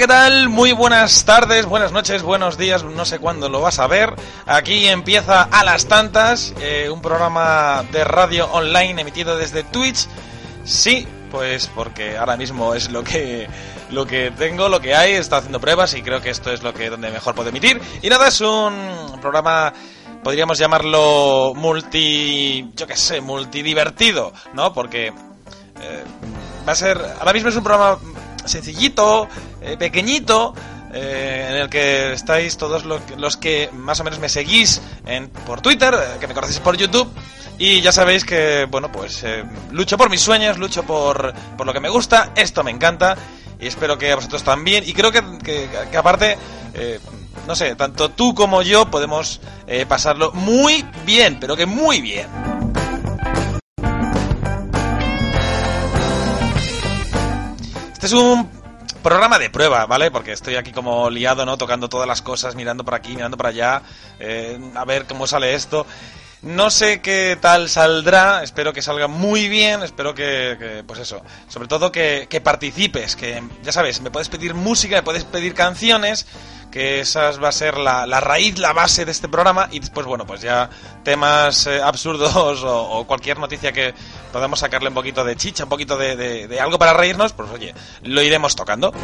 ¿Qué tal? Muy buenas tardes, buenas noches, buenos días, no sé cuándo lo vas a ver. Aquí empieza a las tantas, eh, un programa de radio online emitido desde Twitch. Sí, pues porque ahora mismo es lo que lo que tengo, lo que hay, está haciendo pruebas y creo que esto es lo que donde mejor puedo emitir. Y nada, es un programa podríamos llamarlo multi, yo qué sé, multidivertido, ¿no? Porque eh, va a ser, ahora mismo es un programa sencillito, eh, pequeñito, eh, en el que estáis todos los que más o menos me seguís en, por Twitter, eh, que me conocéis por YouTube. Y ya sabéis que, bueno, pues lucho por mis sueños, lucho por, por lo que me gusta, esto me encanta y espero que a vosotros también. Y creo que, que, aparte, no sé, tanto tú como yo podemos pasarlo muy bien, pero que muy bien. Este es un programa de prueba, ¿vale? Porque estoy aquí como liado, ¿no? Tocando todas las cosas, mirando por aquí, mirando para allá, eh, a ver cómo sale esto. No sé qué tal saldrá, espero que salga muy bien, espero que, pues eso, sobre todo que, participes, que ya sabes, me puedes pedir música, me puedes pedir canciones, que esa va a ser la, la raíz, la base de este programa y después, bueno, pues ya temas eh, absurdos o, cualquier noticia que podamos sacarle un poquito de chicha, un poquito de, de algo para reírnos, pues oye, lo iremos tocando.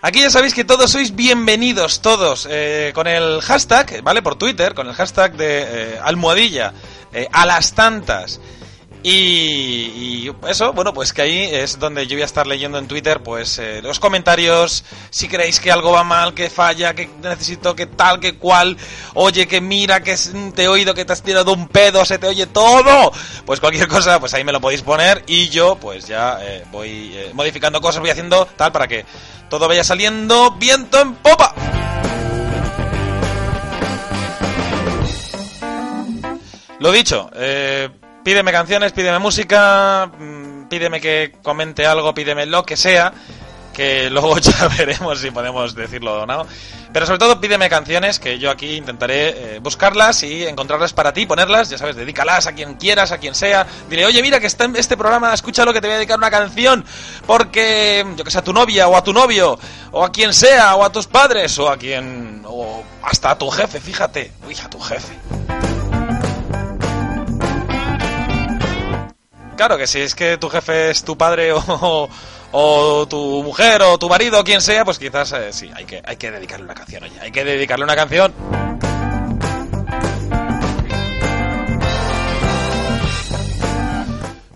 Aquí ya sabéis que todos sois bienvenidos, todos, eh, con el hashtag, ¿vale? Por Twitter, con el hashtag de eh, almohadilla, eh, a las tantas. Y, eso, bueno, pues que ahí es donde yo voy a estar leyendo en Twitter, pues los comentarios, si creéis que algo va mal, que falla, que necesito que tal, que cual, oye, que mira, que te he oído que te has tirado un pedo, se te oye todo, pues cualquier cosa, pues ahí me lo podéis poner y yo, pues ya voy modificando cosas, voy haciendo tal para que todo vaya saliendo viento en popa. Lo dicho, eh, pídeme canciones, pídeme música, mm, pídeme que comente algo, pídeme lo que sea que luego ya veremos si podemos decirlo o no. Pero sobre todo pídeme canciones que yo aquí intentaré eh, buscarlas y encontrarlas para ti, ponerlas, ya sabes, dedícalas a quien quieras, a quien sea. Dile, oye, mira que está en este programa, escúchalo que te voy a dedicar una canción, porque yo que sé, a tu novia o a tu novio, o a quien sea, o a tus padres, o a quien, o hasta a tu jefe, fíjate, uy, a tu jefe. Claro que si es que tu jefe es tu padre o, tu mujer o tu marido o quien sea, pues quizás eh, sí, hay que, hay que dedicarle una canción, oye, hay que dedicarle una canción.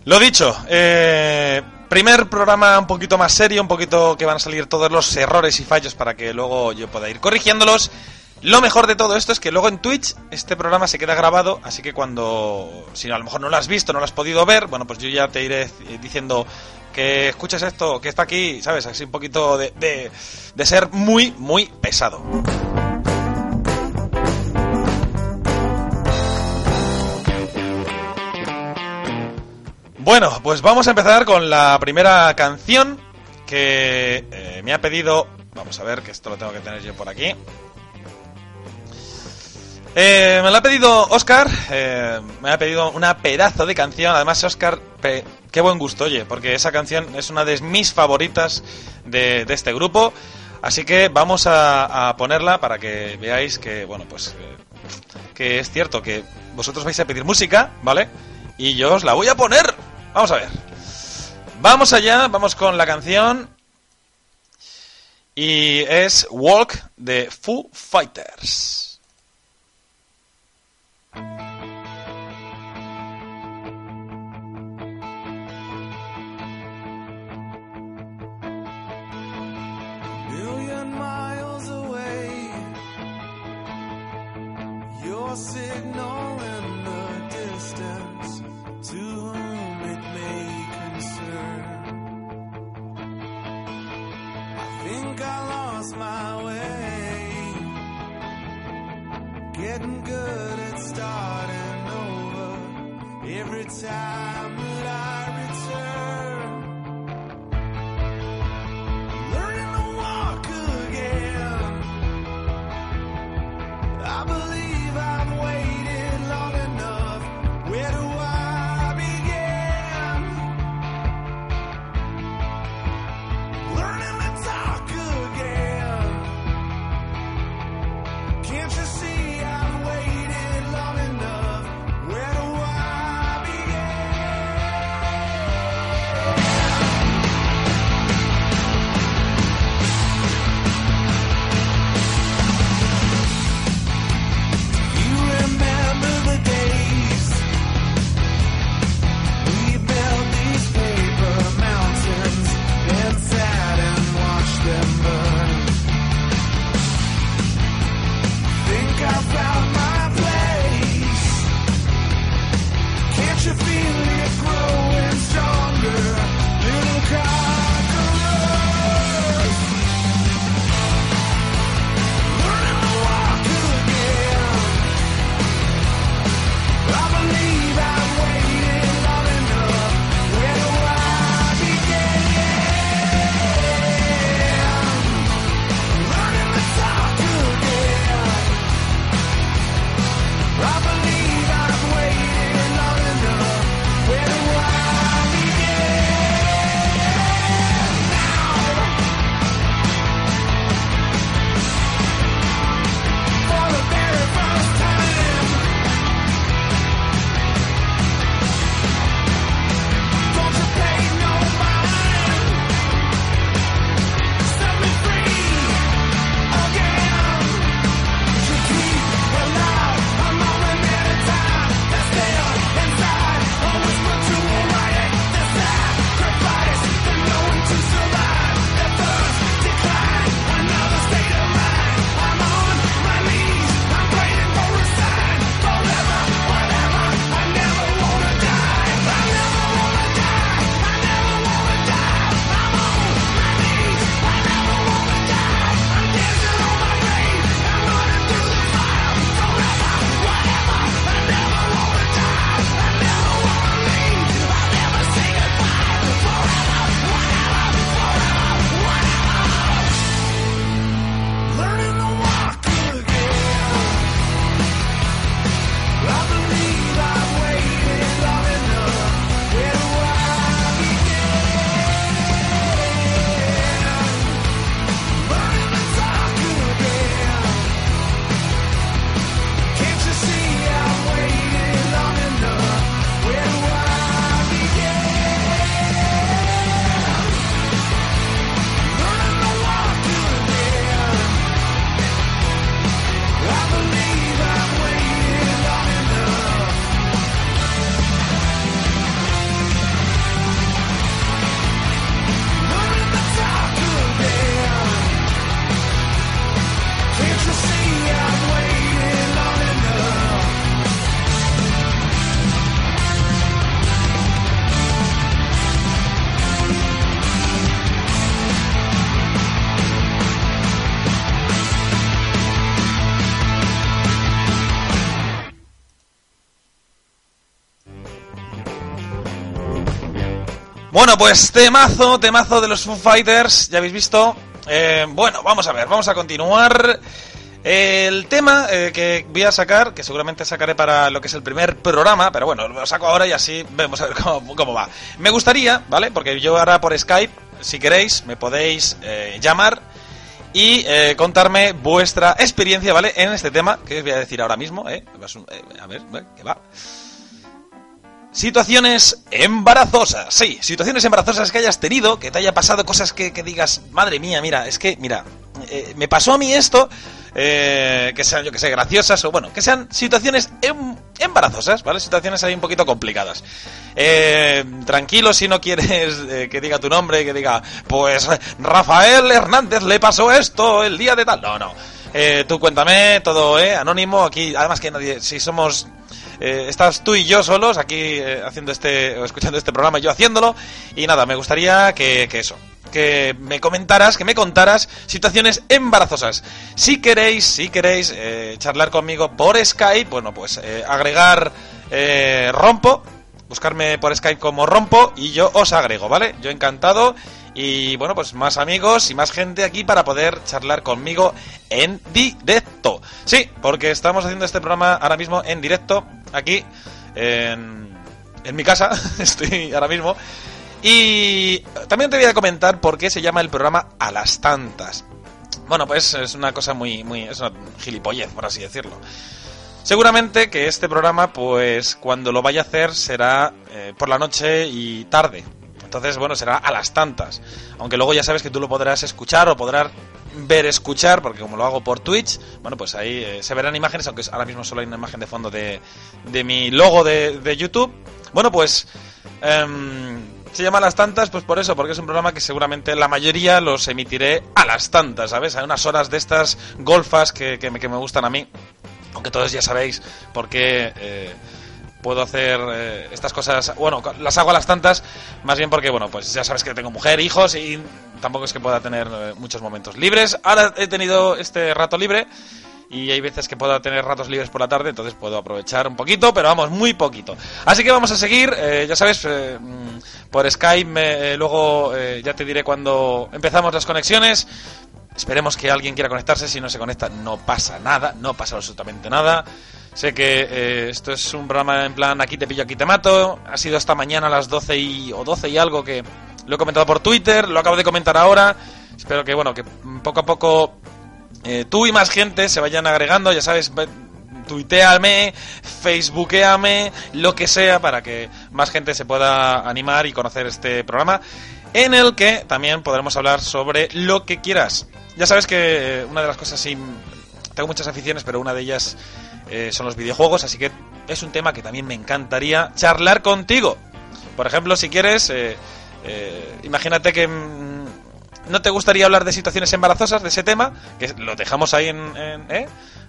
Lo dicho, eh, primer programa un poquito más serio, un poquito que van a salir todos los errores y fallos para que luego yo pueda ir corrigiéndolos. Lo mejor de todo esto es que luego en Twitch este programa se queda grabado, así que cuando, si a lo mejor no lo has visto, no lo has podido ver, bueno, pues yo ya te iré diciendo que escuches esto, que está aquí, ¿sabes? Así un poquito de, de, ser muy, muy pesado. Bueno, pues vamos a empezar con la primera canción que eh, me ha pedido... Vamos a ver, que esto lo tengo que tener yo por aquí. Eh, me lo ha pedido Oscar, eh, me ha pedido una pedazo de canción. Además, Oscar, qué buen gusto, oye, porque esa canción es una de mis favoritas de, este grupo. Así que vamos a, ponerla para que veáis que, bueno, pues eh, que es cierto que vosotros vais a pedir música, ¿vale? Y yo os la voy a poner. Vamos a ver. Vamos allá, vamos con la canción. Y es Walk de Foo Fighters. Million miles away, your signal in the distance to whom it may concern. I think I lost my way. Getting good at starting over every time alive. Bueno, pues temazo, temazo de los Foo Fighters, ya habéis visto. Eh, bueno, vamos a ver, vamos a continuar. El tema eh, que voy a sacar, que seguramente sacaré para lo que es el primer programa, pero bueno, lo saco ahora y así vemos a ver cómo, cómo va. Me gustaría, ¿vale? Porque yo ahora por Skype, si queréis, me podéis eh, llamar y contarme vuestra experiencia, ¿vale? En este tema que os voy a decir ahora mismo, ¿eh? A ver, que va. Situaciones embarazosas, sí, situaciones embarazosas que hayas tenido, que te haya pasado cosas que, que digas, madre mía, mira, es que, mira, eh, me pasó a mí esto, eh, que sean, yo que sé, graciosas o bueno, que sean situaciones em- embarazosas, ¿vale? Situaciones ahí un poquito complicadas. Eh, tranquilo si no quieres eh, que diga tu nombre, que diga, pues Rafael Hernández le pasó esto el día de tal. No, no. Eh, tú cuéntame, todo, ¿eh? Anónimo, aquí, además que nadie, si somos eh, estás tú y yo solos aquí eh, haciendo este o escuchando este programa yo haciéndolo. Y nada me gustaría que, que eso que me comentaras que me contaras situaciones embarazosas. Si queréis si queréis eh, charlar conmigo por Skype bueno pues eh, agregar eh, rompo buscarme por Skype como rompo y yo os agrego vale yo encantado y bueno, pues más amigos y más gente aquí para poder charlar conmigo en directo. Sí, porque estamos haciendo este programa ahora mismo en directo, aquí, en, mi casa, estoy ahora mismo. Y también te voy a comentar por qué se llama el programa A las Tantas. Bueno, pues es una cosa muy, muy, es una gilipollez, por así decirlo. Seguramente que este programa, pues cuando lo vaya a hacer será eh, por la noche y tarde. Entonces, bueno, será a las tantas. Aunque luego ya sabes que tú lo podrás escuchar o podrás ver, escuchar, porque como lo hago por Twitch, bueno, pues ahí eh, se verán imágenes, aunque ahora mismo solo hay una imagen de fondo de, de mi logo de, de YouTube. Bueno, pues em, se llama a las tantas, pues por eso, porque es un programa que seguramente la mayoría los emitiré a las tantas, ¿sabes? Hay unas horas de estas golfas que, que me, que me gustan a mí. Aunque todos ya sabéis por qué eh, puedo hacer eh, estas cosas. Bueno, las hago a las tantas, más bien porque, bueno, pues ya sabes que tengo mujer, hijos y tampoco es que pueda tener eh, muchos momentos libres. Ahora he tenido este rato libre y hay veces que puedo tener ratos libres por la tarde, entonces puedo aprovechar un poquito, pero vamos, muy poquito. Así que vamos a seguir, eh, ya sabes, eh, mm, por Skype, eh, luego ya te diré cuando empezamos las conexiones. Esperemos que alguien quiera conectarse, si no se conecta no pasa nada, no pasa absolutamente nada. Sé que esto es un programa en plan aquí te pillo, aquí te mato. Ha sido esta mañana a las 12 y, o 12 y algo que lo he comentado por Twitter, lo acabo de comentar ahora. Espero que, bueno, que poco a poco eh, tú y más gente se vayan agregando, ya sabes, tuiteame, facebookeame, lo que sea, para que más gente se pueda animar y conocer este programa, en el que también podremos hablar sobre lo que quieras. Ya sabes que eh, una de las cosas, sí, tengo muchas aficiones, pero una de ellas eh, son los videojuegos, así que es un tema que también me encantaría charlar contigo. Por ejemplo, si quieres, eh, eh, imagínate que mm, no te gustaría hablar de situaciones embarazosas, de ese tema, que lo dejamos ahí en... ¿eh?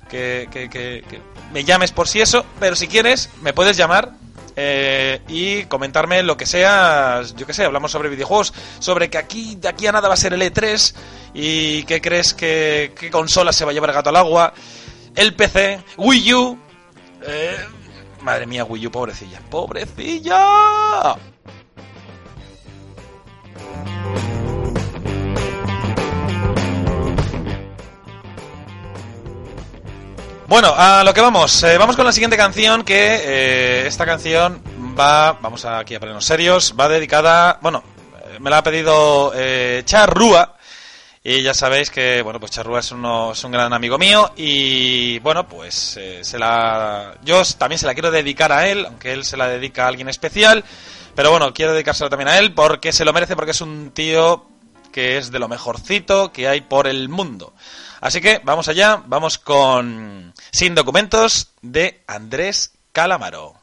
que, que- que- que me llames por si eso, pero si quieres, me puedes llamar eh, y comentarme lo que sea, yo que sé, hablamos sobre videojuegos, sobre que aquí, de aquí a nada va a ser el E3 y qué crees que qué consola se va a llevar el gato al agua, el PC, Wii U, eh, madre mía, Wii U, pobrecilla, pobrecilla. Bueno, a lo que vamos. Eh, vamos con la siguiente canción que eh, esta canción va, vamos aquí a ponernos serios, va dedicada, bueno, eh, me la ha pedido eh, Charrúa y ya sabéis que, bueno, pues Charrúa es, uno, es un gran amigo mío y, bueno, pues eh, se la, yo también se la quiero dedicar a él, aunque él se la dedica a alguien especial, pero bueno, quiero dedicársela también a él porque se lo merece, porque es un tío que es de lo mejorcito que hay por el mundo. Así que vamos allá, vamos con Sin documentos de Andrés Calamaro.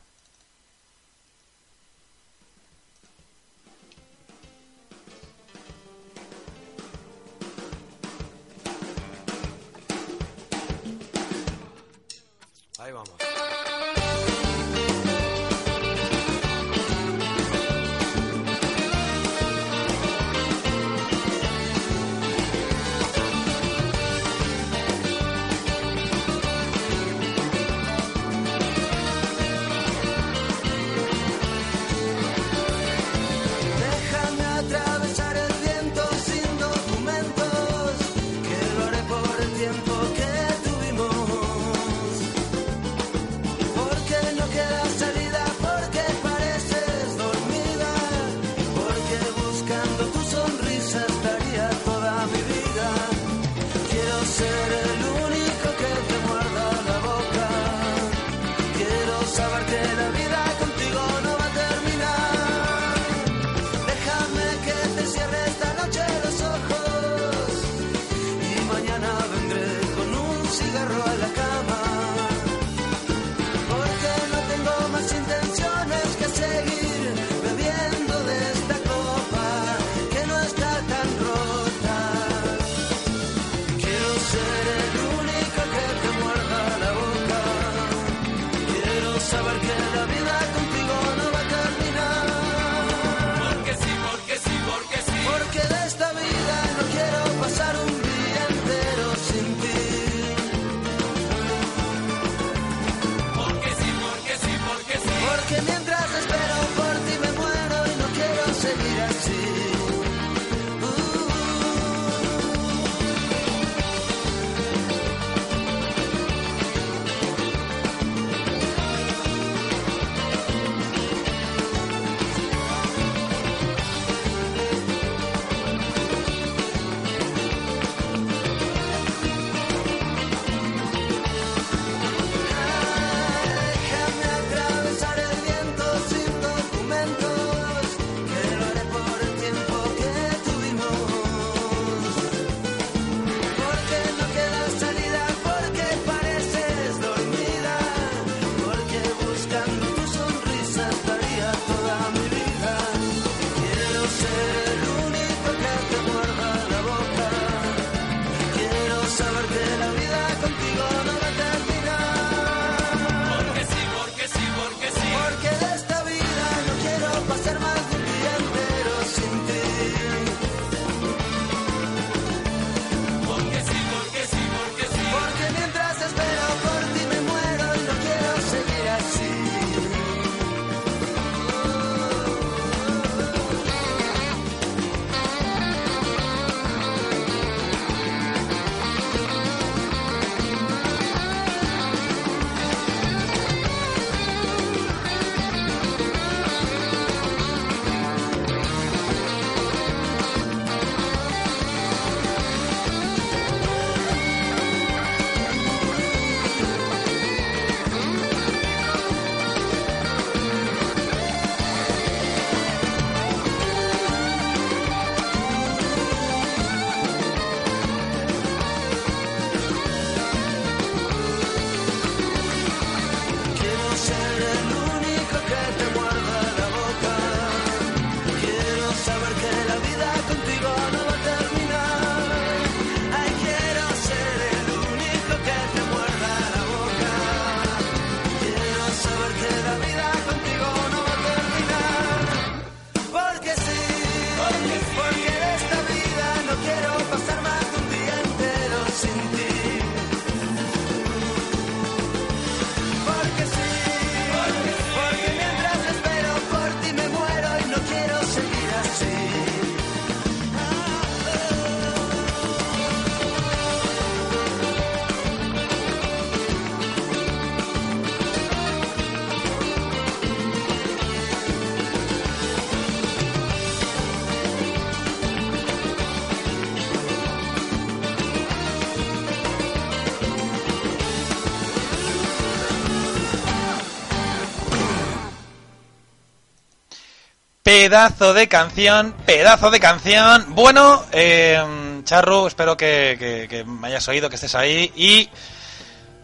Pedazo de canción, pedazo de canción. Bueno, eh, Charru, espero que, me hayas oído, que estés ahí. Y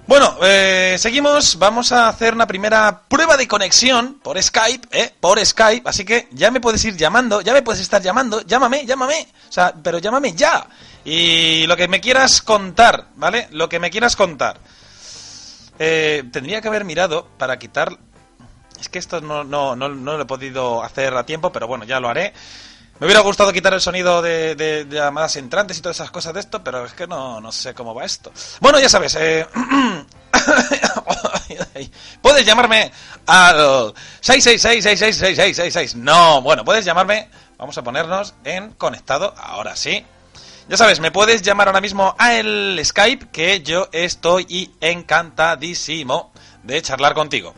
bueno, eh, seguimos. Vamos a hacer una primera prueba de conexión por Skype, ¿eh? Por Skype. Así que ya me puedes ir llamando, ya me puedes estar llamando. Llámame, llámame. O sea, pero llámame ya. Y lo que me quieras contar, ¿vale? Lo que me quieras contar. Eh, tendría que haber mirado para quitar. Es que esto no, no, no, no lo he podido hacer a tiempo, pero bueno, ya lo haré. Me hubiera gustado quitar el sonido de, llamadas entrantes y todas esas cosas de esto, pero es que no, no sé cómo va esto. Bueno, ya sabes, eh... puedes llamarme al 666-666-6666. No, bueno, puedes llamarme. Vamos a ponernos en conectado, ahora sí. Ya sabes, me puedes llamar ahora mismo a el Skype, que yo estoy encantadísimo de charlar contigo.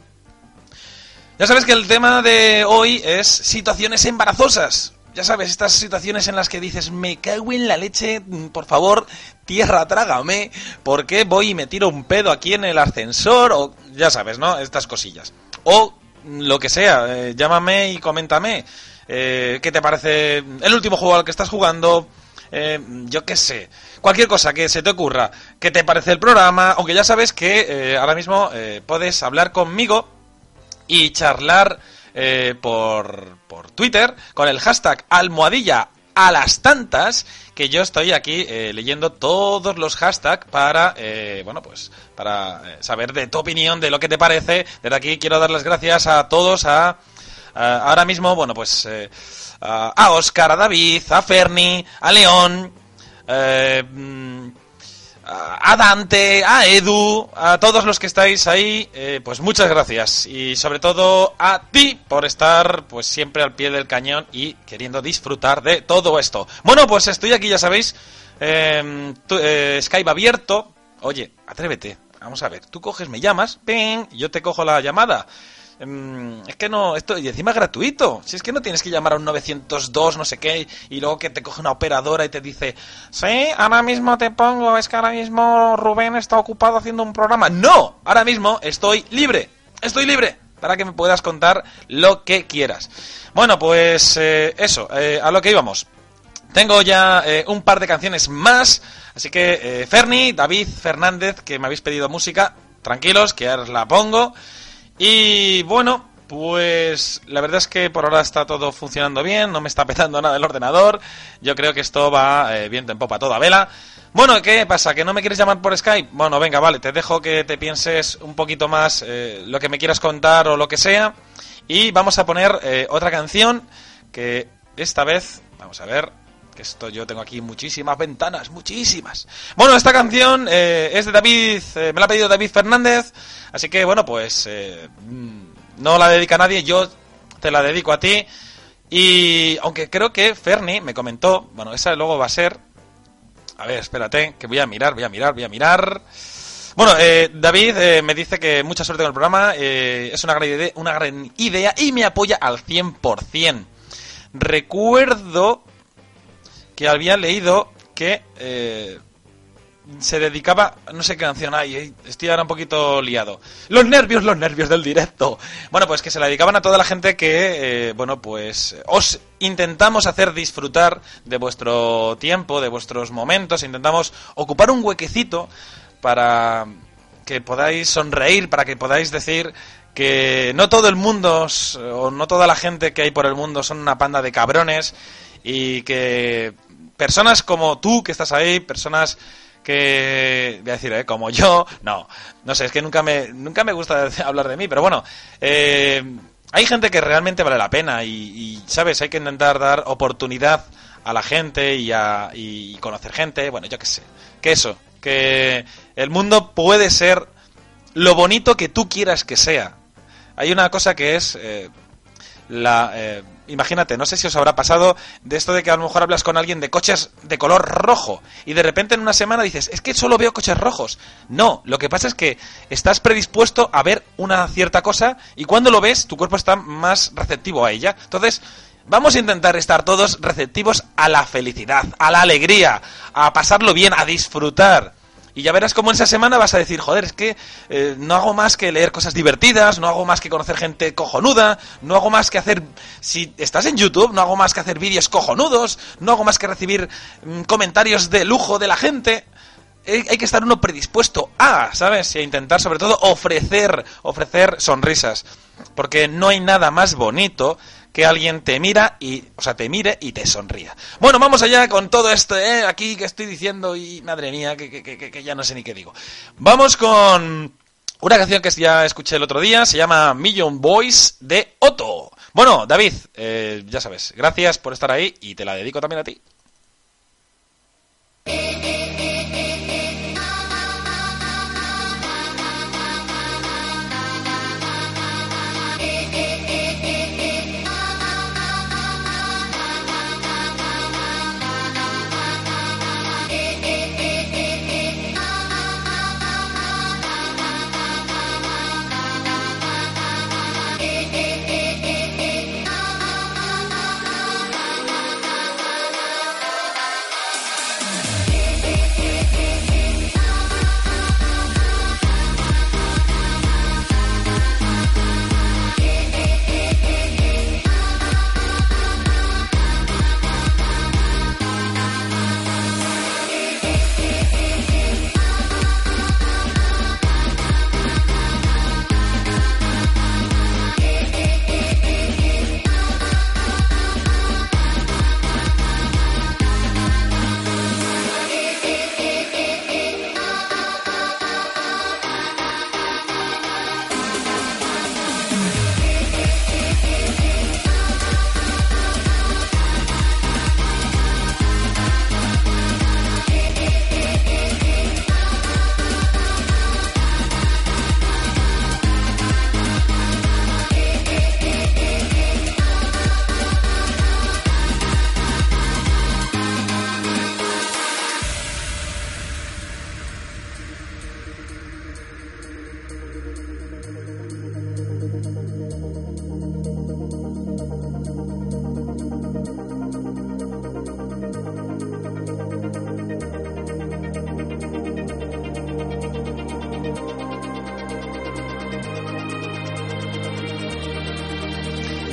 Ya sabes que el tema de hoy es situaciones embarazosas. Ya sabes, estas situaciones en las que dices, me cago en la leche, mm, por favor, tierra, trágame, porque voy y me tiro un pedo aquí en el ascensor? O ya sabes, ¿no? Estas cosillas. O mm, lo que sea, eh, llámame y coméntame. eh, ¿Qué te parece el último juego al que estás jugando? Eh, yo qué sé, cualquier cosa que se te ocurra, ¿qué te parece el programa? Aunque ya sabes que eh, ahora mismo eh, puedes hablar conmigo y charlar eh, por, por Twitter con el hashtag almohadilla a las tantas que yo estoy aquí eh, leyendo todos los hashtags para eh, bueno pues para eh, saber de tu opinión de lo que te parece. Desde aquí quiero dar las gracias a todos a, ahora mismo bueno pues eh, a, a Oscar a David a Ferni a León eh, mm, a Dante, a Edu, a todos los que estáis ahí, eh, pues muchas gracias. Y sobre todo a ti por estar pues siempre al pie del cañón y queriendo disfrutar de todo esto. Bueno, pues estoy aquí, ya sabéis, eh, tu- Skype abierto. Oye, atrévete, vamos a ver, tú coges, me llamas, ping, yo te cojo la llamada. Mm, es que no, esto, y encima es gratuito. Si es que no tienes que llamar a un 902, no sé qué, y luego que te coge una operadora y te dice, sí, ahora mismo te pongo, es que ahora mismo Rubén está ocupado haciendo un programa. No, ahora mismo estoy libre, estoy libre, para que me puedas contar lo que quieras. Bueno, pues eh, eso, eh, a lo que íbamos. Tengo ya eh, un par de canciones más, así que eh, Ferni, David Fernández, que me habéis pedido música, tranquilos, que ahora os la pongo. Y bueno, pues la verdad es que por ahora está todo funcionando bien, no me está petando nada el ordenador. Yo creo que esto va eh, viento en popa toda vela. Bueno, ¿qué pasa? ¿Que no me quieres llamar por Skype? Bueno, venga, vale, te dejo que te pienses un poquito más eh, lo que me quieras contar o lo que sea. Y vamos a poner eh, otra canción que esta vez, vamos a ver, que esto yo tengo aquí muchísimas ventanas, muchísimas. Bueno, esta canción eh, es de David, eh, me la ha pedido David Fernández, así que bueno, pues eh, mm, no la dedica a nadie, yo te la dedico a ti. Y aunque creo que Ferni me comentó, bueno, esa luego va a ser... A ver, espérate, que voy a mirar, voy a mirar, voy a mirar. Bueno, David me dice que mucha suerte con el programa, es una gran, idea, una gran idea y me apoya al 100%. Recuerdo que había leído que eh, se dedicaba, no sé qué canción hay, eh, estoy ahora un poquito liado. Los nervios, los nervios del directo. Bueno, pues que se la dedicaban a toda la gente que, eh, bueno, pues os intentamos hacer disfrutar de vuestro tiempo, de vuestros momentos, intentamos ocupar un huequecito para que podáis sonreír, para que podáis decir que no todo el mundo o no toda la gente que hay por el mundo son una panda de cabrones y que personas como tú que estás ahí, personas que voy a decir, ¿eh? como yo, no, no sé, es que nunca me nunca me gusta hablar de mí, pero bueno, eh, hay gente que realmente vale la pena y, y, sabes, hay que intentar dar oportunidad a la gente y a y conocer gente, bueno, yo qué sé, que eso, que el mundo puede ser lo bonito que tú quieras que sea. Hay una cosa que es eh, la eh, imagínate, no sé si os habrá pasado de esto de que a lo mejor hablas con alguien de coches de color rojo y de repente en una semana dices, es que solo veo coches rojos. No, lo que pasa es que estás predispuesto a ver una cierta cosa y cuando lo ves tu cuerpo está más receptivo a ella. Entonces, vamos a intentar estar todos receptivos a la felicidad, a la alegría, a pasarlo bien, a disfrutar. Y ya verás cómo en esa semana vas a decir, joder, es que eh, no hago más que leer cosas divertidas, no hago más que conocer gente cojonuda, no hago más que hacer... Si estás en YouTube, no hago más que hacer vídeos cojonudos, no hago más que recibir mm, comentarios de lujo de la gente. Hay que estar uno predispuesto a, ¿sabes? Y a intentar sobre todo ofrecer, ofrecer sonrisas. Porque no hay nada más bonito que alguien te mira y, o sea, te mire y te sonría. Bueno, vamos allá con todo esto, ¿eh? Aquí que estoy diciendo y madre mía, que, que, que, ya no sé ni qué digo. Vamos con una canción que ya escuché el otro día, se llama Million Boys de Otto. Bueno, David, eh, ya sabes, gracias por estar ahí y te la dedico también a ti.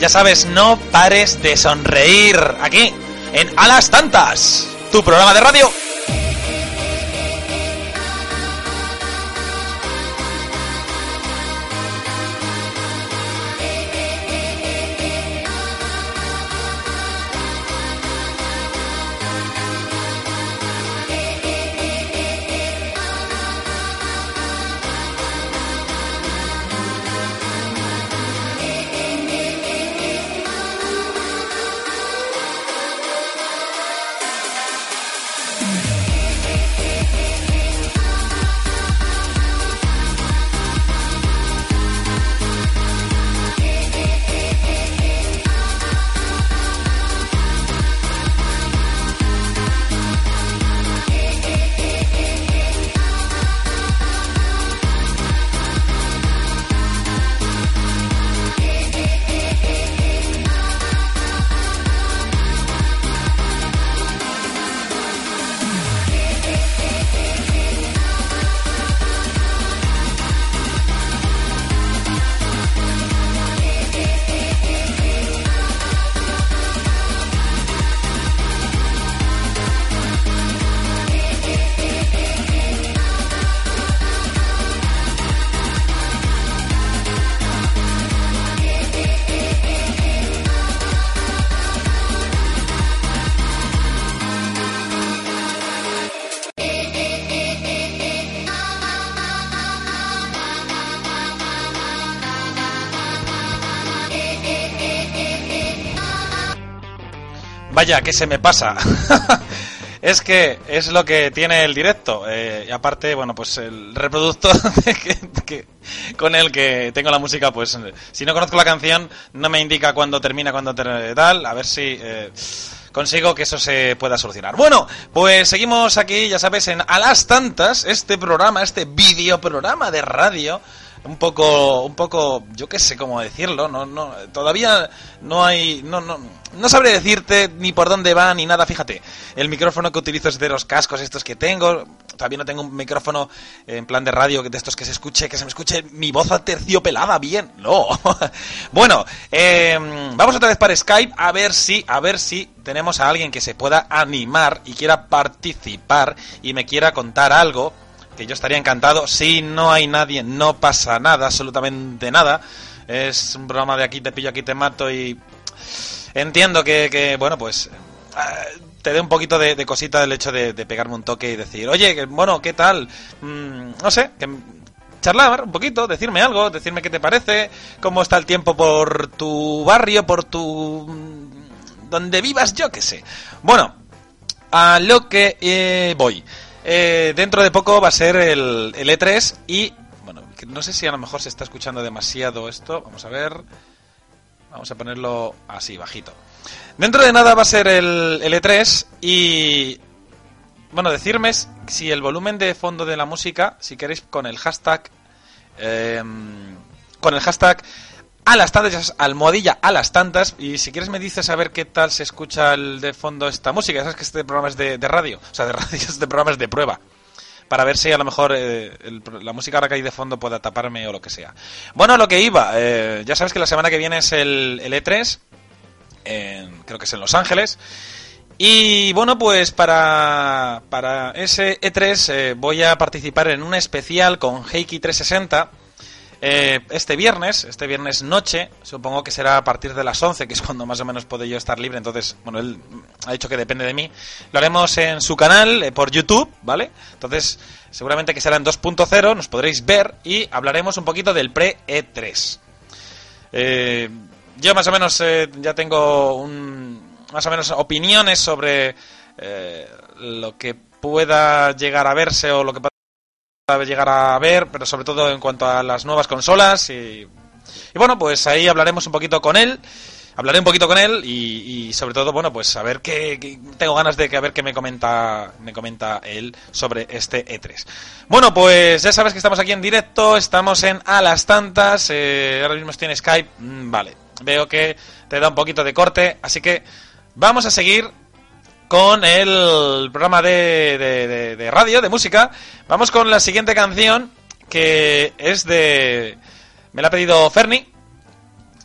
Ya sabes, no pares de sonreír aquí, en A las Tantas, tu programa de radio. Vaya, que se me pasa. es que es lo que tiene el directo. eh, y aparte, bueno, pues el reproductor que- que- con el que tengo la música, pues si no conozco la canción, no me indica cuándo termina, cuándo ter- tal. A ver si eh, consigo que eso se pueda solucionar. Bueno, pues seguimos aquí, ya sabes, en A las Tantas, este programa, este vídeo programa de radio un poco, un poco, yo qué sé cómo decirlo, no, no, todavía no hay, no, no, no sabré decirte ni por dónde va ni nada. Fíjate, el micrófono que utilizo es de los cascos estos que tengo. Todavía no tengo un micrófono en plan de radio de estos que se escuche, que se me escuche mi voz aterciopelada bien. No. bueno, eh, vamos otra vez para Skype a ver si, a ver si tenemos a alguien que se pueda animar y quiera participar y me quiera contar algo que yo estaría encantado. Si no hay nadie, no pasa nada, absolutamente nada. Es un programa de aquí te pillo, aquí te mato y entiendo que, bueno, pues eh, te dé un poquito de, cosita el hecho de, pegarme un toque y decir, oye, bueno, ¿qué tal? Mm, no sé, que charlar un poquito, decirme algo, decirme qué te parece, cómo está el tiempo por tu barrio, por tu... mm, donde vivas, yo qué sé. Bueno, a lo que eh, voy. Eh, dentro de poco va a ser el, el E3 y, bueno, no sé si a lo mejor se está escuchando demasiado esto. Vamos a ver. Vamos a ponerlo así, bajito. Dentro de nada va a ser el, el E3 y, bueno, decirme si el volumen de fondo de la música, si queréis con el hashtag, eh, con el hashtag a las tantas, almohadilla a las tantas, y si quieres me dices a ver qué tal se escucha el de fondo esta música. Sabes que este programa es de, radio, o sea, de radio, este programa es de prueba. Para ver si a lo mejor eh, el- la música ahora que hay de fondo pueda taparme o lo que sea. Bueno, lo que iba, eh, ya sabes que la semana que viene es el, el E3, en- creo que es en Los Ángeles. Y bueno, pues para, para ese E3 eh, voy a participar en un especial con Heiki 360 eh, este viernes, este viernes noche, supongo que será a partir de las 11, que es cuando más o menos puedo yo estar libre, entonces, bueno, él ha dicho que depende de mí. Lo haremos en su canal, eh, por YouTube, ¿vale? Entonces, seguramente que será en 2.0, nos podréis ver y hablaremos un poquito del pre-E3. Eh, yo más o menos eh, ya tengo un, más o menos opiniones sobre lo que pueda llegar a verse o lo que llegar a ver, pero sobre todo en cuanto a las nuevas consolas y, bueno, pues ahí hablaremos un poquito con él. Hablaré un poquito con él y, sobre todo, bueno, pues a ver qué- tengo ganas de que a ver qué me comenta, me comenta él sobre este E3. Bueno, pues ya sabes que estamos aquí en directo, estamos en A las Tantas, eh, ahora mismo estoy en Skype, mm, vale, veo que te da un poquito de corte, así que vamos a seguir con el programa de, de- radio, de música. Vamos con la siguiente canción, que es de... Me la ha pedido Ferni.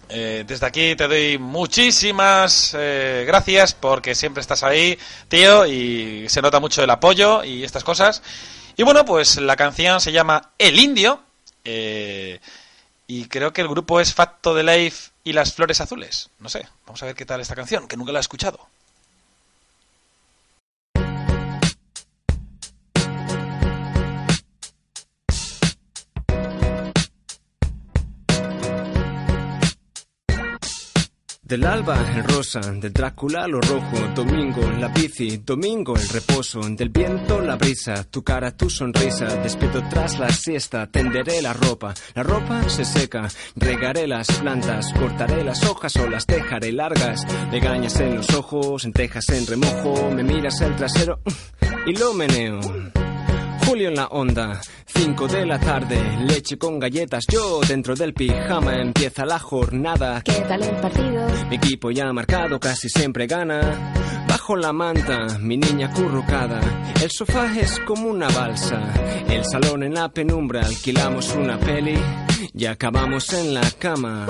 Eh, desde aquí te doy muchísimas eh, gracias porque siempre estás ahí, tío, y se nota mucho el apoyo y estas cosas. Y bueno, pues la canción se llama El Indio. eh, y creo que el grupo es Facto de Life y las Flores Azules. No sé, vamos a ver qué tal esta canción, que nunca la he escuchado. Del alba el rosa, del Drácula lo rojo, domingo la bici, domingo el reposo, del viento la brisa, tu cara, tu sonrisa, despierto tras la siesta, tenderé la ropa, la ropa se seca, regaré las plantas, cortaré las hojas o las dejaré largas, legañas en los ojos, lentejas en remojo, me miras el trasero y lo meneo. Julio en la onda, 5 de la tarde, leche con galletas, yo dentro del pijama empieza la jornada. ¿Qué tal el partido? Mi equipo ya marcado casi siempre gana. Bajo la manta, mi niña acurrucada. El sofá es como una balsa. El salón en la penumbra, alquilamos una peli y acabamos en la cama.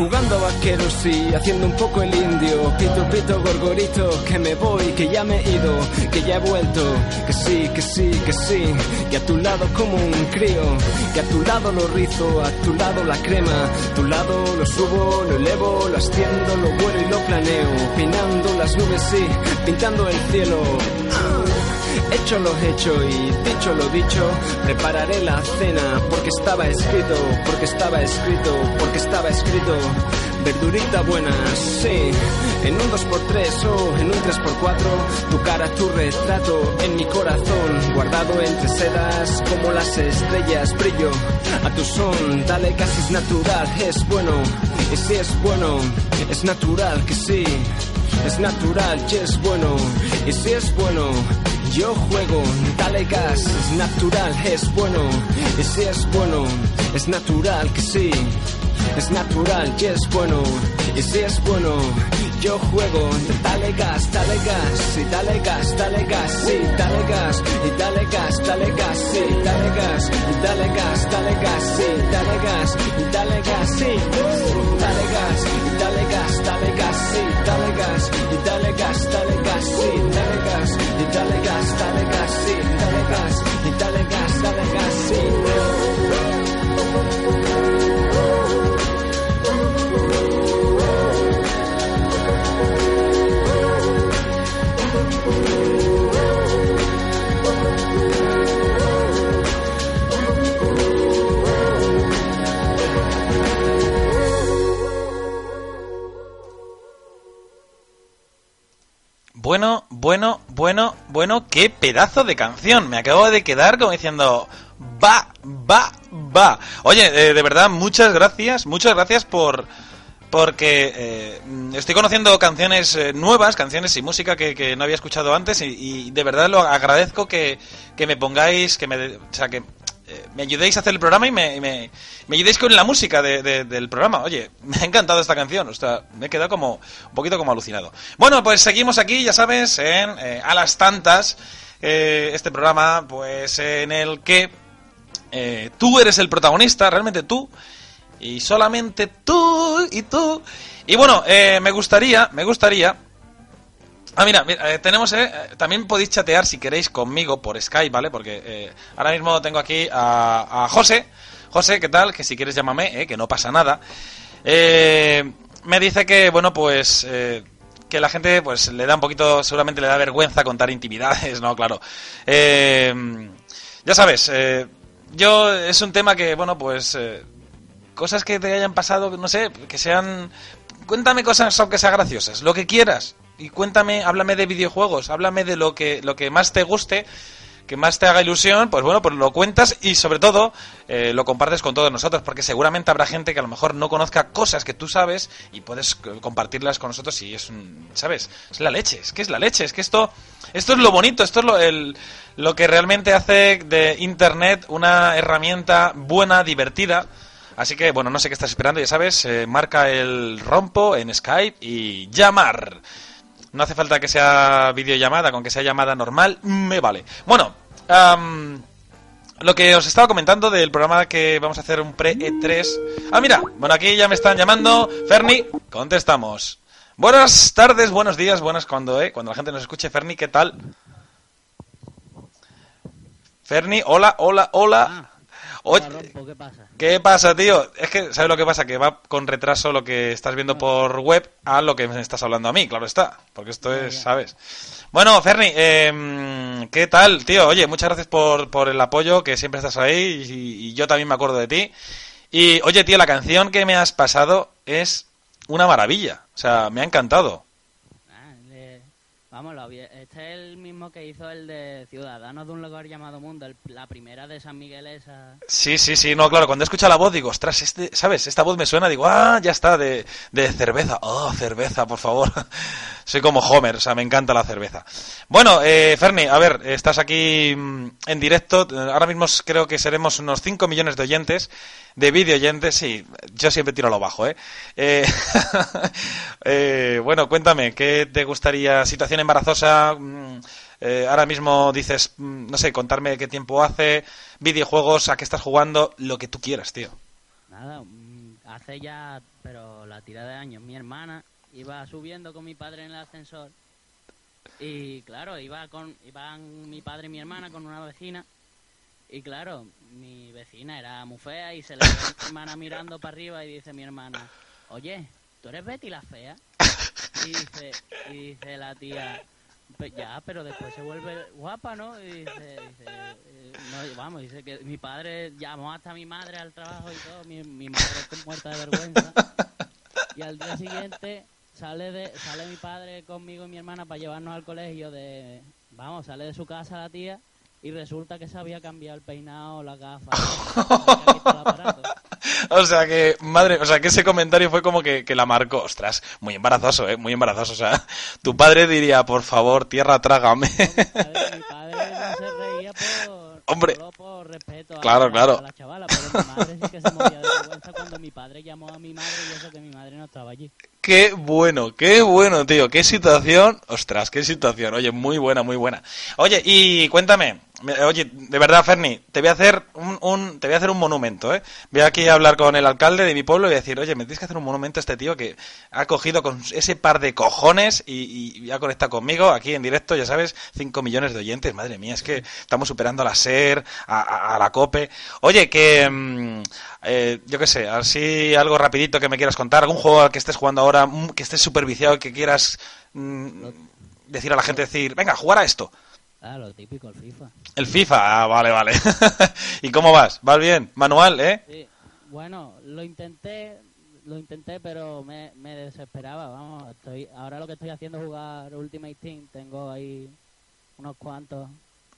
Jugando a vaqueros y haciendo un poco el indio. Pito, pito, gorgorito, que me voy, que ya me he ido, que ya he vuelto. Que sí, que sí, que sí. Que a tu lado como un crío. Que a tu lado lo rizo, a tu lado la crema. A tu lado lo subo, lo elevo, lo asciendo, lo vuelo y lo planeo. Pinando las nubes, sí, pintando el cielo. Hecho lo hecho y dicho lo dicho, prepararé la cena porque estaba escrito, porque estaba escrito, porque estaba escrito. verdurita buena, sí. En un 2x3 o en un 3x4, tu cara, tu retrato en mi corazón, guardado entre sedas como las estrellas, brillo a tu son, dale casi es natural, es bueno, y si es bueno, es natural que sí, es natural y es bueno, y si es bueno, yo juego, dale gas, es natural, es bueno, y si es bueno, es natural que sí. Es natural y es bueno, y si es bueno, yo juego, dale gas, dale gas, y dale gas, dale gas, sí, dale gas, y dale gas, dale gas, sí, dale gas, y dale gas, dale gas, sí, dale gas, y dale gas, sí, dale gas, y dale gas, dale gas, sí, dale gas, y dale gas, dale gas, sí, dale gas, dale gas, dale gas, sí, dale gas, y dale gas, dale gas, sí. Bueno, bueno, bueno, bueno, qué pedazo de canción. Me acabo de quedar como diciendo, va, va, va. Oye, eh, de verdad, muchas gracias, muchas gracias por... Porque eh, estoy conociendo canciones eh, nuevas, canciones y música que, que no había escuchado antes y, de verdad lo agradezco que, que me pongáis, que me, o sea, que me ayudéis a hacer el programa y me, me, me ayudéis con la música de- de- del programa. Oye, me ha encantado esta canción, o sea, me he quedado como un poquito como alucinado. Bueno, pues seguimos aquí, ya sabes, en eh, A las Tantas, eh, este programa, pues en el que eh, tú eres el protagonista, realmente tú, y solamente tú y tú. Y bueno, eh, me gustaría, me gustaría Ah, mira, mira, eh, tenemos, eh, eh, también podéis chatear si queréis conmigo por Skype, ¿vale? Porque eh, ahora mismo tengo aquí a, José. José, ¿qué tal? Que si quieres llámame, eh, que no pasa nada. Eh, me dice que, bueno, pues... que la gente pues le da un poquito, seguramente le da vergüenza contar intimidades, ¿no? Claro. Ya sabes, yo es un tema que, bueno, pues cosas que te hayan pasado, no sé, que sean... Cuéntame cosas aunque sean graciosas, lo que quieras. Y cuéntame, háblame de videojuegos, háblame de lo que, lo que más te guste, que más te haga ilusión, pues bueno, pues lo cuentas y sobre todo eh, lo compartes con todos nosotros, porque seguramente habrá gente que a lo mejor no conozca cosas que tú sabes y puedes eh, compartirlas con nosotros y es un, ¿sabes? Es la leche, es que es la leche, es que esto, esto es lo bonito, esto es lo, el, lo que realmente hace de Internet una herramienta buena, divertida. Así que, bueno, no sé qué estás esperando, ya sabes, eh, marca el rompo en Skype y llamar. No hace falta que sea videollamada, con que sea llamada normal, me vale. Bueno, lo que os estaba comentando del programa que vamos a hacer un pre-E3. Ah, mira, bueno, aquí ya me están llamando. Ferni, contestamos. Buenas tardes, buenos días, buenas cuando, eh, cuando la gente nos escuche. Ferni, ¿qué tal? Ferni, hola, hola, hola. Oye, Rompo, ¿qué pasa? ¿Qué pasa, tío? Es que, ¿sabes lo que pasa? Que va con retraso lo que estás viendo por web a lo que me estás hablando a mí, claro está. Porque esto es, ya. ¿sabes? Bueno, Ferni, eh, ¿qué tal, tío? Oye, muchas gracias por, por el apoyo, que siempre estás ahí y, y yo también me acuerdo de ti. Y, oye, tío, la canción que me has pasado es una maravilla. O sea, me ha encantado. Vamos, este es el mismo que hizo el de Ciudadanos de un lugar llamado Mundo, la primera de San Miguel esa... Sí, sí, sí, no, claro, cuando escucho la voz digo, ostras, este, ¿sabes? Esta voz me suena, digo, ah, ya está, de, de cerveza, oh, cerveza, por favor. Soy como Homer, o sea, me encanta la cerveza. Bueno, eh, Ferni, a ver, estás aquí mm, en directo, ahora mismo creo que seremos unos 5 millones de oyentes, de vídeo oyentes, sí, yo siempre tiro a lo bajo, ¿eh? Eh, eh, bueno, cuéntame, ¿qué te gustaría, situación embarazosa? mm, eh, ahora mismo dices, mm, no sé, contarme qué tiempo hace, videojuegos, a qué estás jugando, lo que tú quieras, tío. Nada, mm, hace ya, pero la tira de años, mi hermana iba subiendo con mi padre en el ascensor y claro, iba con iban mi padre y mi hermana con una vecina y claro, mi vecina era muy fea y se le ve a mi hermana mirando para arriba y dice mi hermana, oye, ¿tú eres Betty la fea? Y dice, y dice la tía, "Pe- ya, pero después se vuelve guapa, ¿no? Y dice, dice, eh, no, vamos, dice que mi padre llamó hasta mi madre al trabajo y todo, mi, mi madre está muerta de vergüenza. Y al día siguiente sale de sale mi padre conmigo y mi hermana para llevarnos al colegio de... Vamos, sale de su casa la tía y resulta que se había cambiado el peinado, había visto el aparato. O sea que, madre, o sea que ese comentario fue como que, que la marcó. Ostras, muy embarazoso, eh, muy embarazoso. O sea, tu padre diría, por favor, tierra, trágame. ¿sabes? Mi padre no se reía por, Hombre. por respeto a, Claro, claro. a la chavala, pero mi madre sí que se moría de vergüenza cuando mi padre llamó a mi madre y eso que mi madre no estaba allí. Qué bueno, qué bueno, tío. Qué situación. Ostras, qué situación. Oye, muy buena, muy buena. Oye, y cuéntame. me- Oye, de verdad, Ferni, te voy a hacer un, un- te voy a hacer un monumento, ¿eh? Voy aquí a hablar con el alcalde de mi pueblo y decir, oye, me tienes que hacer un monumento a este tío que ha cogido con ese par de cojones y, y ha conectado conmigo aquí en directo, ya sabes, 5 millones de oyentes. Madre mía, es que estamos superando a la SER, a, a- a la COPE. Oye, que... mm, eh, yo qué sé, así algo rapidito que me quieras contar, algún juego al que estés jugando ahora, mm, que estés súper viciado y que quieras mm, decir a la gente, decir, venga, jugar a esto. Ah, lo típico, el FIFA. El FIFA, ah, vale, vale. ¿Y cómo vas? ¿Vas bien? Manual, ¿eh? Sí, bueno, lo intenté, lo intenté, pero me, me desesperaba, vamos, estoy, ahora lo que estoy haciendo es jugar Ultimate Team, tengo ahí unos cuantos.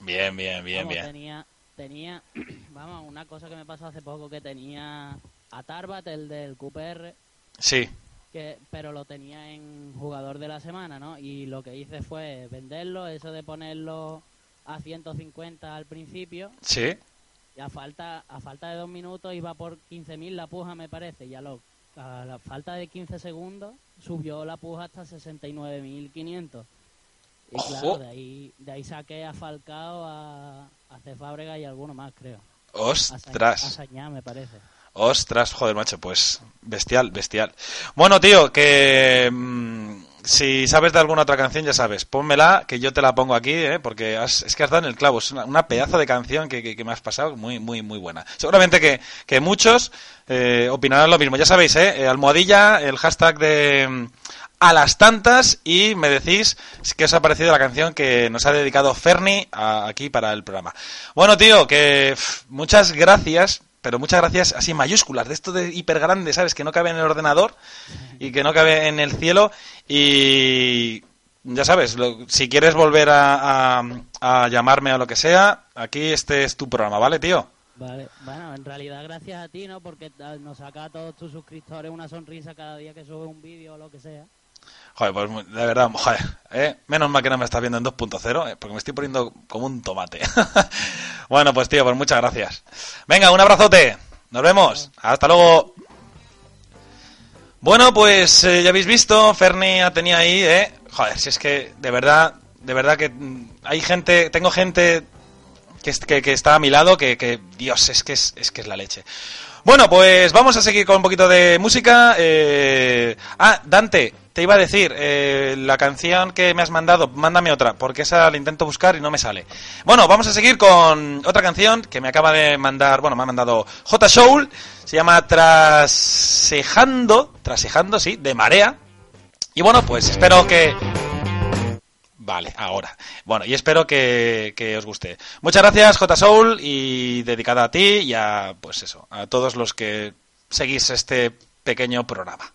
Bien, bien, bien, Vamos, bien. Tenía, tenía, vamos, una cosa que me pasó hace poco, que tenía a Tarbat, el del QPR, Sí, que, pero lo tenía en jugador de la semana, ¿no? Y lo que hice fue venderlo, eso de ponerlo a 150 al principio, sí. y a falta, a falta de dos minutos iba por 15.000 la puja, me parece. Y a, lo, a la falta de 15 segundos subió la puja hasta 69.500. Y Ojo. claro, de ahí, de ahí saqué a Falcao, a, a Cefábrega y alguno más, creo. A Sa- A Ostras, Sañá, me parece. ostras, joder, macho, pues bestial, bestial. Bueno, tío, que mm, si sabes de alguna otra canción, ya sabes, pónmela, que yo te la pongo aquí, ¿eh? porque has- es que has dado en el clavo, es una, una pedazo de canción que, que- que me has pasado, muy, muy, muy buena. Seguramente que, que muchos eh, opinarán lo mismo. Ya sabéis, ¿eh? Eh, almohadilla, el hashtag de a las tantas y me decís qué os ha parecido la canción que nos ha dedicado Ferni a- aquí para el programa. Bueno, tío, que muchas gracias, pero muchas gracias así mayúsculas, de esto de hiper grande, ¿sabes? Que no cabe en el ordenador y que no cabe en el cielo y ya sabes, lo- si quieres volver a, a- a llamarme o lo que sea, aquí este es tu programa, ¿vale, tío? Vale, bueno, en realidad gracias a ti, ¿no? Porque nos saca a todos tus suscriptores una sonrisa cada día que sube un vídeo o lo que sea. Joder, pues de verdad, joder, ¿eh? menos mal que no me estás viendo en 2.0, ¿eh? porque me estoy poniendo como un tomate. bueno, pues tío, pues muchas gracias. Venga, un abrazote. Nos vemos. Hasta luego. Bueno, pues eh, ya habéis visto, Ferni ha tenido ahí, ¿eh? Joder, si es que de verdad, de verdad que mm, hay gente, tengo gente que, que, que está a mi lado que, que Dios, es que es, es que es la leche. Bueno, pues vamos a seguir con un poquito de música. eh, Ah, Dante, te iba a decir, eh, la canción que me has mandado, mándame otra, porque esa la intento buscar y no me sale. Bueno, vamos a seguir con otra canción que me acaba de mandar, bueno, me ha mandado J. Soul, se llama Trasejando, Trasejando, sí, de Marea. Y bueno, pues espero que... Vale, ahora. Bueno, y espero que, que os guste. Muchas gracias, J. Soul, y dedicada a ti y a, pues eso, a todos los que seguís este pequeño programa.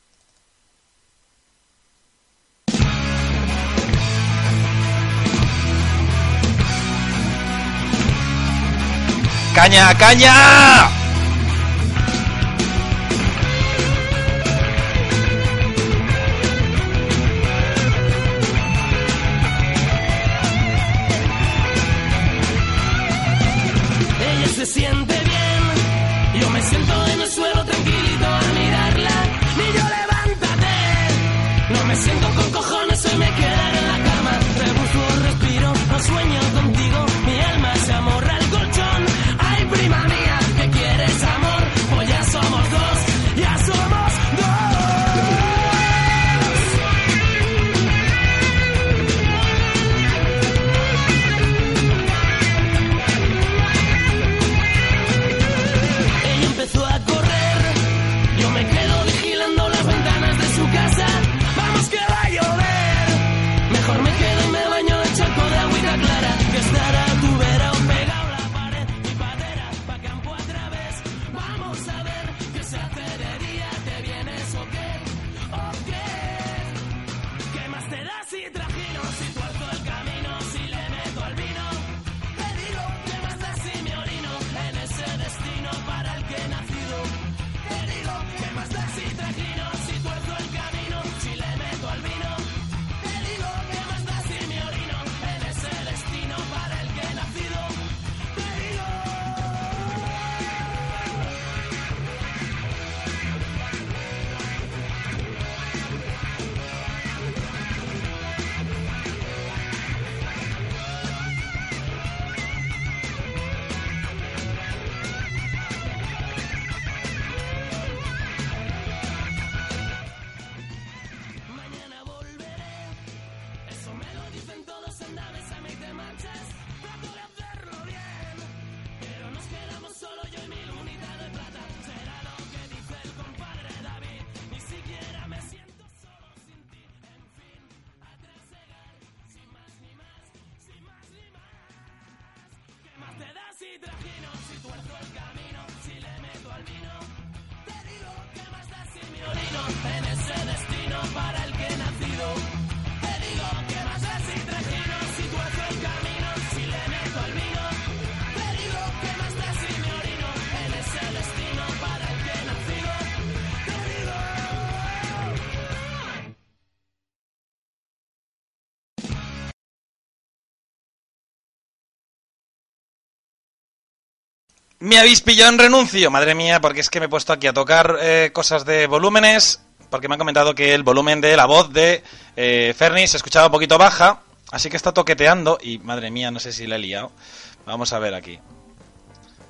¡Caña, caña! Me habéis pillado en renuncio, madre mía, porque es que me he puesto aquí a tocar eh, cosas de volúmenes, porque me han comentado que el volumen de la voz de eh, Ferni se escuchaba un poquito baja, así que está toqueteando y, madre mía, no sé si le he liado. Vamos a ver aquí.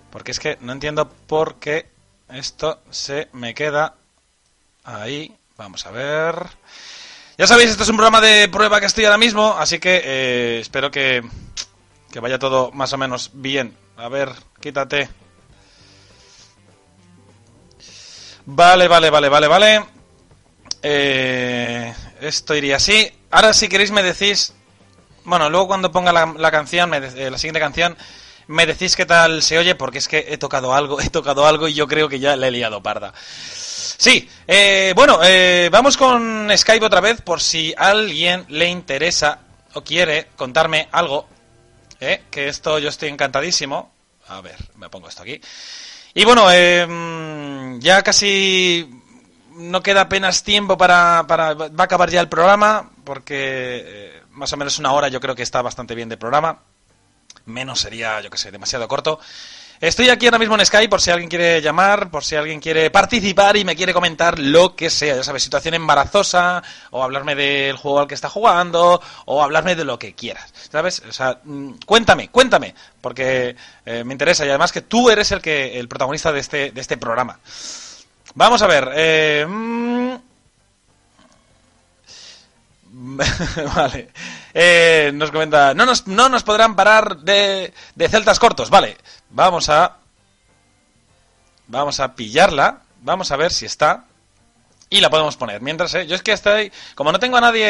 Porque es que no entiendo por qué esto se me queda ahí. Vamos a ver. Ya sabéis, esto es un programa de prueba que estoy ahora mismo, así que eh, espero que, que vaya todo más o menos bien. A ver, quítate. Vale, vale, vale, vale, vale. Eh, esto iría así. Ahora si queréis me decís... Bueno, luego cuando ponga la, la canción, me de- eh, la siguiente canción, me decís qué tal se oye, porque es que he tocado algo, he tocado algo y yo creo que ya le he liado parda. Sí, eh, bueno, eh, vamos con Skype otra vez por si alguien le interesa o quiere contarme algo, eh, que esto yo estoy encantadísimo. A ver, me pongo esto aquí. Y bueno, mm, ya casi no queda apenas tiempo para, para... Va a acabar ya el programa, porque eh, más o menos una hora yo creo que está bastante bien de programa. Menos sería, yo que sé, demasiado corto. Estoy aquí ahora mismo en Skype por si alguien quiere llamar, por si alguien quiere participar y me quiere comentar lo que sea, ya sabes, situación embarazosa, o hablarme del juego al que está jugando, o hablarme de lo que quieras, ¿sabes? O sea, mm, cuéntame, cuéntame, porque eh, me interesa y además que tú eres el que el protagonista de este, de este programa. Vamos a ver, eh, mm, vale. Eh, nos comenta, no nos, no nos podrán parar de, de celtas cortos. Vale, vamos a... Vamos a pillarla. Vamos a ver si está. Y la podemos poner. Mientras, eh, yo es que estoy... Como no tengo a nadie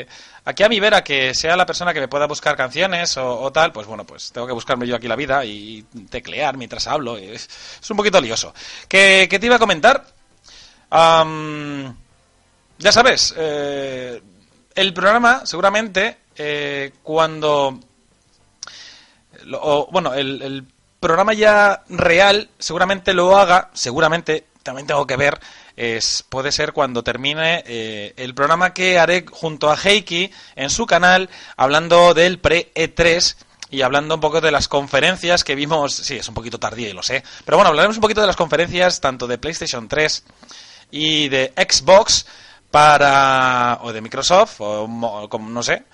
eh, aquí a mi vera que sea la persona que me pueda buscar canciones o, tal, pues bueno, pues tengo que buscarme yo aquí la vida y teclear mientras hablo. Es, un poquito lioso. ¿Qué, qué te iba a comentar? Ya sabes, eh, el programa seguramente eh, cuando... bueno, el, programa ya real seguramente lo haga, seguramente, también tengo que ver, es, puede ser cuando termine eh, el programa que haré junto a Heiki en su canal hablando del pre-E3 y hablando un poco de las conferencias que vimos, sí, es un poquito tardío y lo sé, pero bueno, hablaremos un poquito de las conferencias tanto de PlayStation 3 y de Xbox para o de Microsoft o no sé.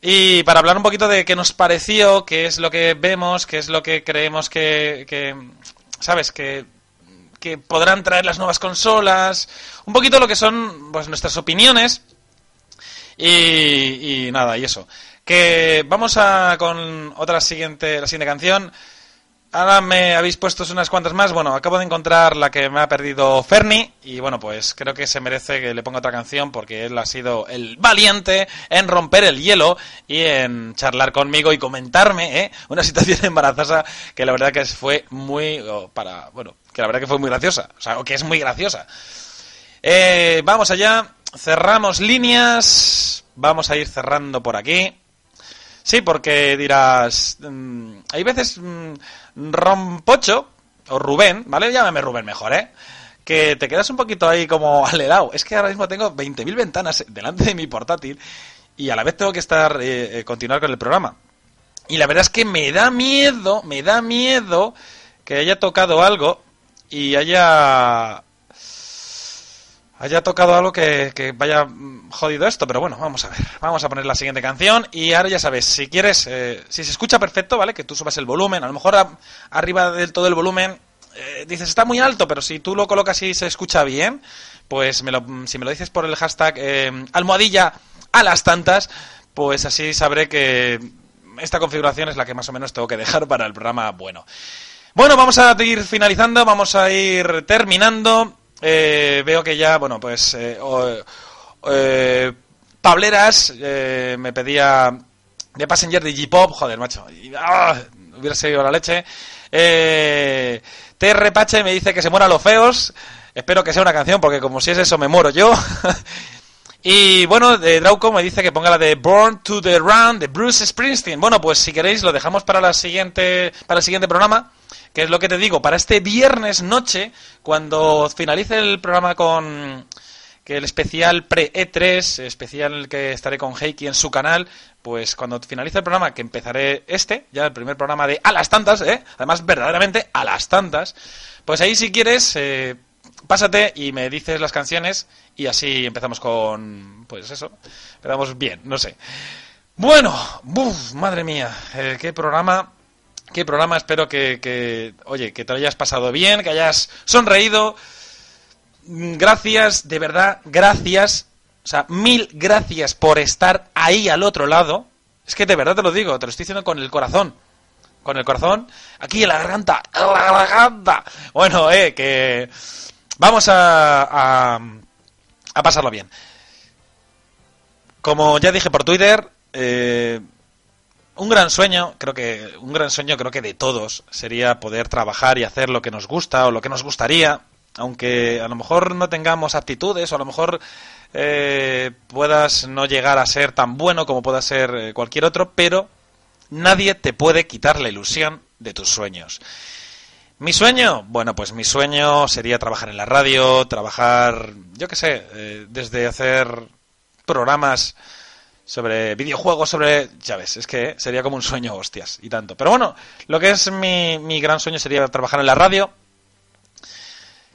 Y para hablar un poquito de qué nos pareció qué es lo que vemos qué es lo que creemos que, que sabes que que podrán traer las nuevas consolas un poquito lo que son pues nuestras opiniones. Y, y nada y eso. Que vamos a con otra siguiente la siguiente canción Ahora me habéis puesto unas cuantas más. Bueno, acabo de encontrar la que me ha perdido Ferni. Y bueno, pues creo que se merece que le ponga otra canción porque él ha sido el valiente en romper el hielo y en charlar conmigo y comentarme ¿eh? una situación embarazosa que la verdad que fue muy. para Bueno, que la verdad que fue muy graciosa. O sea, que es muy graciosa. Eh, vamos allá. Cerramos líneas. Vamos a ir cerrando por aquí. Sí, porque dirás, mm, hay veces mm, Rompocho, o Rubén, ¿vale? Llámame Rubén mejor, ¿eh? Que te quedas un poquito ahí como alerado. Es que ahora mismo tengo 20.000 ventanas delante de mi portátil y a la vez tengo que estar, eh, eh, continuar con el programa. Y la verdad es que me da miedo, me da miedo que haya tocado algo y haya haya tocado algo que, vaya mm, jodido esto, pero bueno, vamos a ver. Vamos a poner la siguiente canción y ahora ya sabes, si quieres, eh, si se escucha perfecto, ¿vale? Que tú subas el volumen, a lo mejor arriba del todo el volumen eh, dices está muy alto, pero si tú lo colocas y se escucha bien, pues me lo- si me lo dices por el hashtag eh, almohadilla a las tantas, pues así sabré que esta configuración es la que más o menos tengo que dejar para el programa bueno. Bueno, vamos a ir finalizando, vamos a ir terminando. Eh, veo que ya, bueno, pues eh, o- eh, Pableras eh, me pedía de Passenger de J-Pop, joder, macho, ¡ah! hubiera seguido la leche. Eh, TR Pache me dice que se muera los feos. Espero que sea una canción, porque como si es eso, me muero yo. Y bueno, de Drauco me dice que ponga la de Born to the Run de Bruce Springsteen. Bueno, pues si queréis lo dejamos para la siguiente para el siguiente programa, que es lo que te digo, para este viernes noche cuando finalice el programa con que el especial pre E3, especial que estaré con Heiki en su canal, pues cuando finalice el programa, que empezaré este, ya el primer programa de A las tantas, ¿eh? Además, verdaderamente a las tantas, pues ahí si quieres, eh, pásate y me dices las canciones y así empezamos con, pues eso, empezamos bien, no sé. Bueno, buf, madre mía, eh, qué programa, qué programa, espero que, oye, que te lo hayas pasado bien, que hayas sonreído. Mm, Gracias, de verdad, gracias. O sea, mil gracias por estar ahí al otro lado. Es que de verdad te lo digo, te lo estoy diciendo con el corazón. Con el corazón, aquí en la garganta, en la garganta. Bueno, eh, que vamos a, a, a pasarlo bien. Como ya dije por Twitter, eh, un gran sueño, creo que un gran sueño creo que de todos sería poder trabajar y hacer lo que nos gusta o lo que nos gustaría, aunque a lo mejor no tengamos aptitudes o a lo mejor eh, puedas no llegar a ser tan bueno como pueda ser eh, cualquier otro, pero nadie te puede quitar la ilusión de tus sueños. Mi sueño, bueno, pues mi sueño sería trabajar en la radio, trabajar, yo qué sé, eh, desde hacer programas sobre videojuegos, sobre... Ya ves, es que sería como un sueño, hostias, y tanto. Pero bueno, lo que es mi, mi gran sueño sería trabajar en la radio.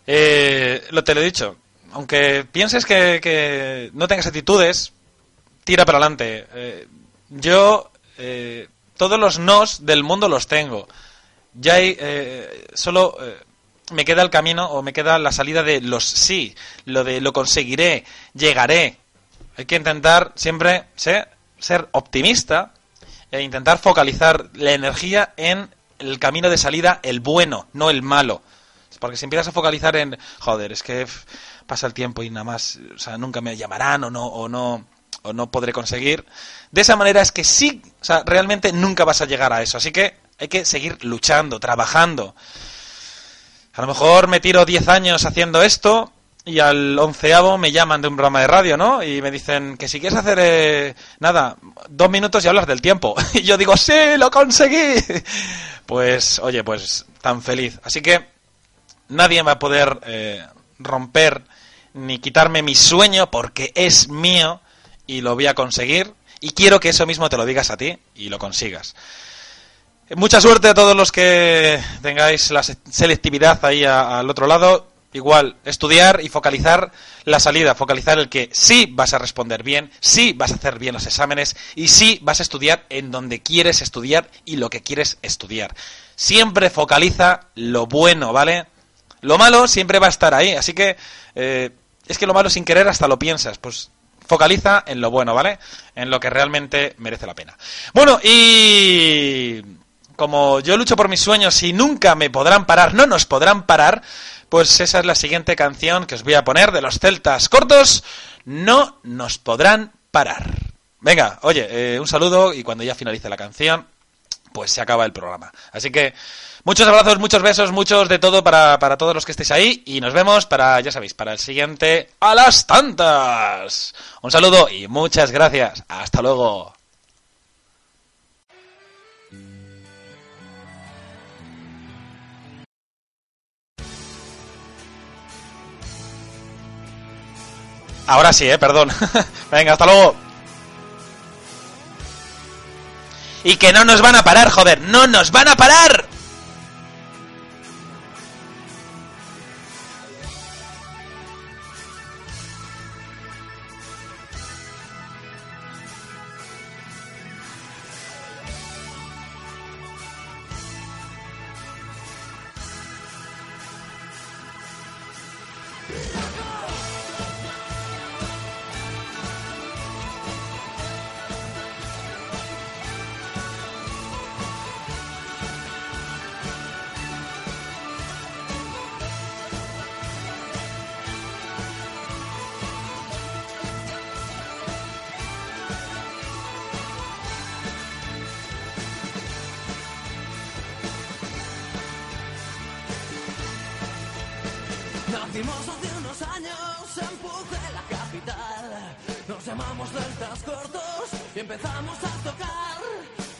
Eh, lo te lo he dicho, aunque pienses que, que no tengas actitudes, tira para adelante. Eh, yo eh, todos los nos del mundo los tengo. Ya hay, eh, solo eh, me queda el camino o me queda la salida de los sí, lo de lo conseguiré, llegaré. Hay que intentar siempre ser, optimista e intentar focalizar la energía en el camino de salida, el bueno, no el malo. Porque si empiezas a focalizar en, joder, es que pasa el tiempo y nada más, o sea, nunca me llamarán o no, o no, o no podré conseguir. De esa manera es que sí, o sea, realmente nunca vas a llegar a eso. Así que hay que seguir luchando, trabajando. A lo mejor me tiro 10 años haciendo esto y al onceavo me llaman de un programa de radio, ¿no? Y me dicen que si quieres hacer, eh, nada, dos minutos y hablas del tiempo. Y yo digo, sí, lo conseguí. Pues, oye, pues tan feliz. Así que nadie va a poder eh, romper ni quitarme mi sueño porque es mío y lo voy a conseguir. Y quiero que eso mismo te lo digas a ti y lo consigas. Mucha suerte a todos los que tengáis la se- selectividad ahí al otro lado. Igual, estudiar y focalizar la salida, focalizar el que sí vas a responder bien, sí vas a hacer bien los exámenes y sí vas a estudiar en donde quieres estudiar y lo que quieres estudiar. Siempre focaliza lo bueno, ¿vale? Lo malo siempre va a estar ahí, así que eh, es que lo malo sin querer hasta lo piensas, pues focaliza en lo bueno, ¿vale? En lo que realmente merece la pena. Bueno, y como yo lucho por mis sueños y nunca me podrán parar, no nos podrán parar, pues esa es la siguiente canción que os voy a poner de los celtas cortos, no nos podrán parar. Venga, oye, eh, un saludo y cuando ya finalice la canción, pues se acaba el programa. Así que muchos abrazos, muchos besos, muchos de todo para, para todos los que estéis ahí y nos vemos para, ya sabéis, para el siguiente a las tantas. Un saludo y muchas gracias. Hasta luego. Ahora sí, eh, perdón. Venga, hasta luego. Y que no nos van a parar, joder, no nos van a parar.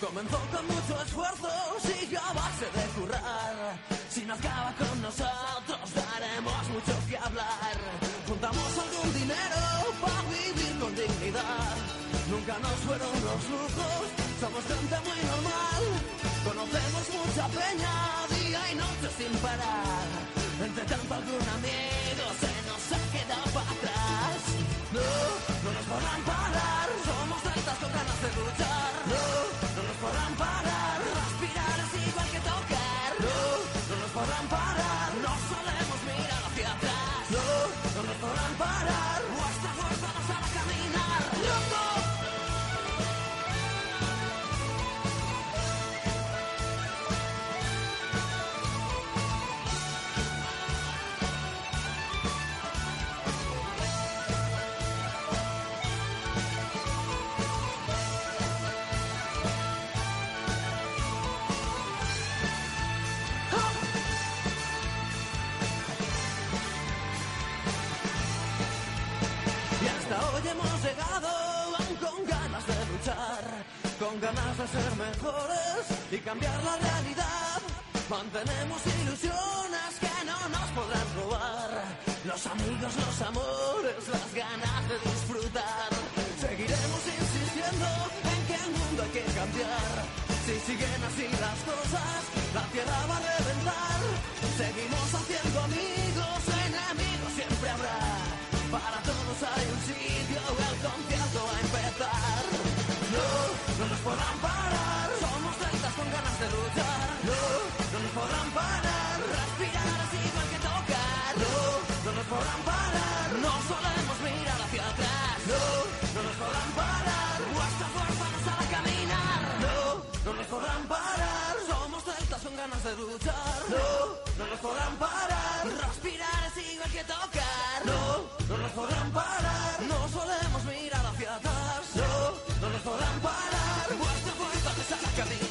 Comenzó con mucho esfuerzo, siguió a base de currar. Si no acaba con nosotros, daremos mucho que hablar. Juntamos algún dinero para vivir con dignidad. Nunca nos fueron los lujos, somos gente muy normal. Conocemos mucha peña, día y noche sin parar. Entre tanto algún amigo se nos ha quedado para atrás. No, no nos podrán parar, somos celtas con ganas de luchar. Ganas de ser mejores y cambiar la realidad. Mantenemos ilusiones que no nos podrán robar. Los amigos, los amores, las ganas de disfrutar. Seguiremos insistiendo en que el mundo hay que cambiar. Si siguen así Respirar es igual que tocar. No, no nos podrán parar. No solemos mirar hacia atrás. No, no nos podrán parar. Nuestra fuerza nos hará caminar. No, no nos podrán parar. Somos celtas con ganas de luchar. No, no nos podrán parar. Respirar es igual que tocar. No, no nos podrán parar. No solemos mirar hacia atrás. No, no nos podrán parar. Nuestra fuerza nos hará caminar.